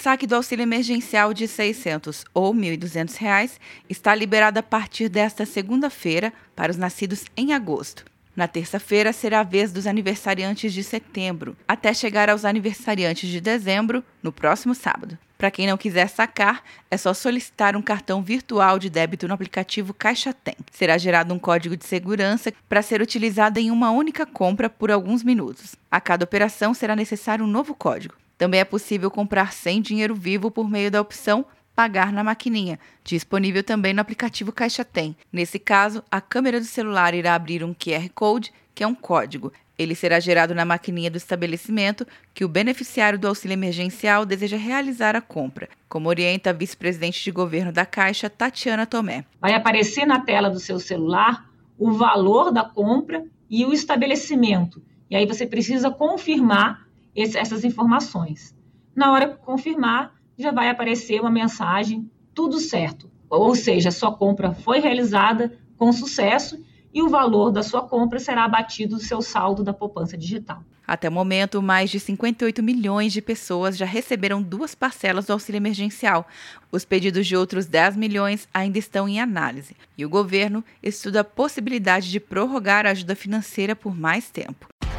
saque do auxílio emergencial de R$ 600 ou R$ 1.200 está liberado a partir desta segunda-feira para os nascidos em agosto. Na terça-feira será a vez dos aniversariantes de setembro, até chegar aos aniversariantes de dezembro, no próximo sábado. Para quem não quiser sacar, é só solicitar um cartão virtual de débito no aplicativo Caixa Tem. Será gerado um código de segurança para ser utilizado em uma única compra por alguns minutos. A cada operação será necessário um novo código. Também é possível comprar sem dinheiro vivo por meio da opção pagar na maquininha, disponível também no aplicativo Caixa Tem. Nesse caso, a câmera do celular irá abrir um QR Code, que é um código. Ele será gerado na maquininha do estabelecimento que o beneficiário do auxílio emergencial deseja realizar a compra, como orienta a vice-presidente de governo da Caixa, Tatiana Tomé. Vai aparecer na tela do seu celular o valor da compra e o estabelecimento. E aí você precisa confirmar esse, essas informações. Na hora de confirmar, já vai aparecer uma mensagem tudo certo. Ou seja, sua compra foi realizada com sucesso e o valor da sua compra será abatido do seu saldo da poupança digital. Até o momento, mais de 58 milhões de pessoas já receberam duas parcelas do auxílio emergencial. Os pedidos de outros 10 milhões ainda estão em análise. E o governo estuda a possibilidade de prorrogar a ajuda financeira por mais tempo.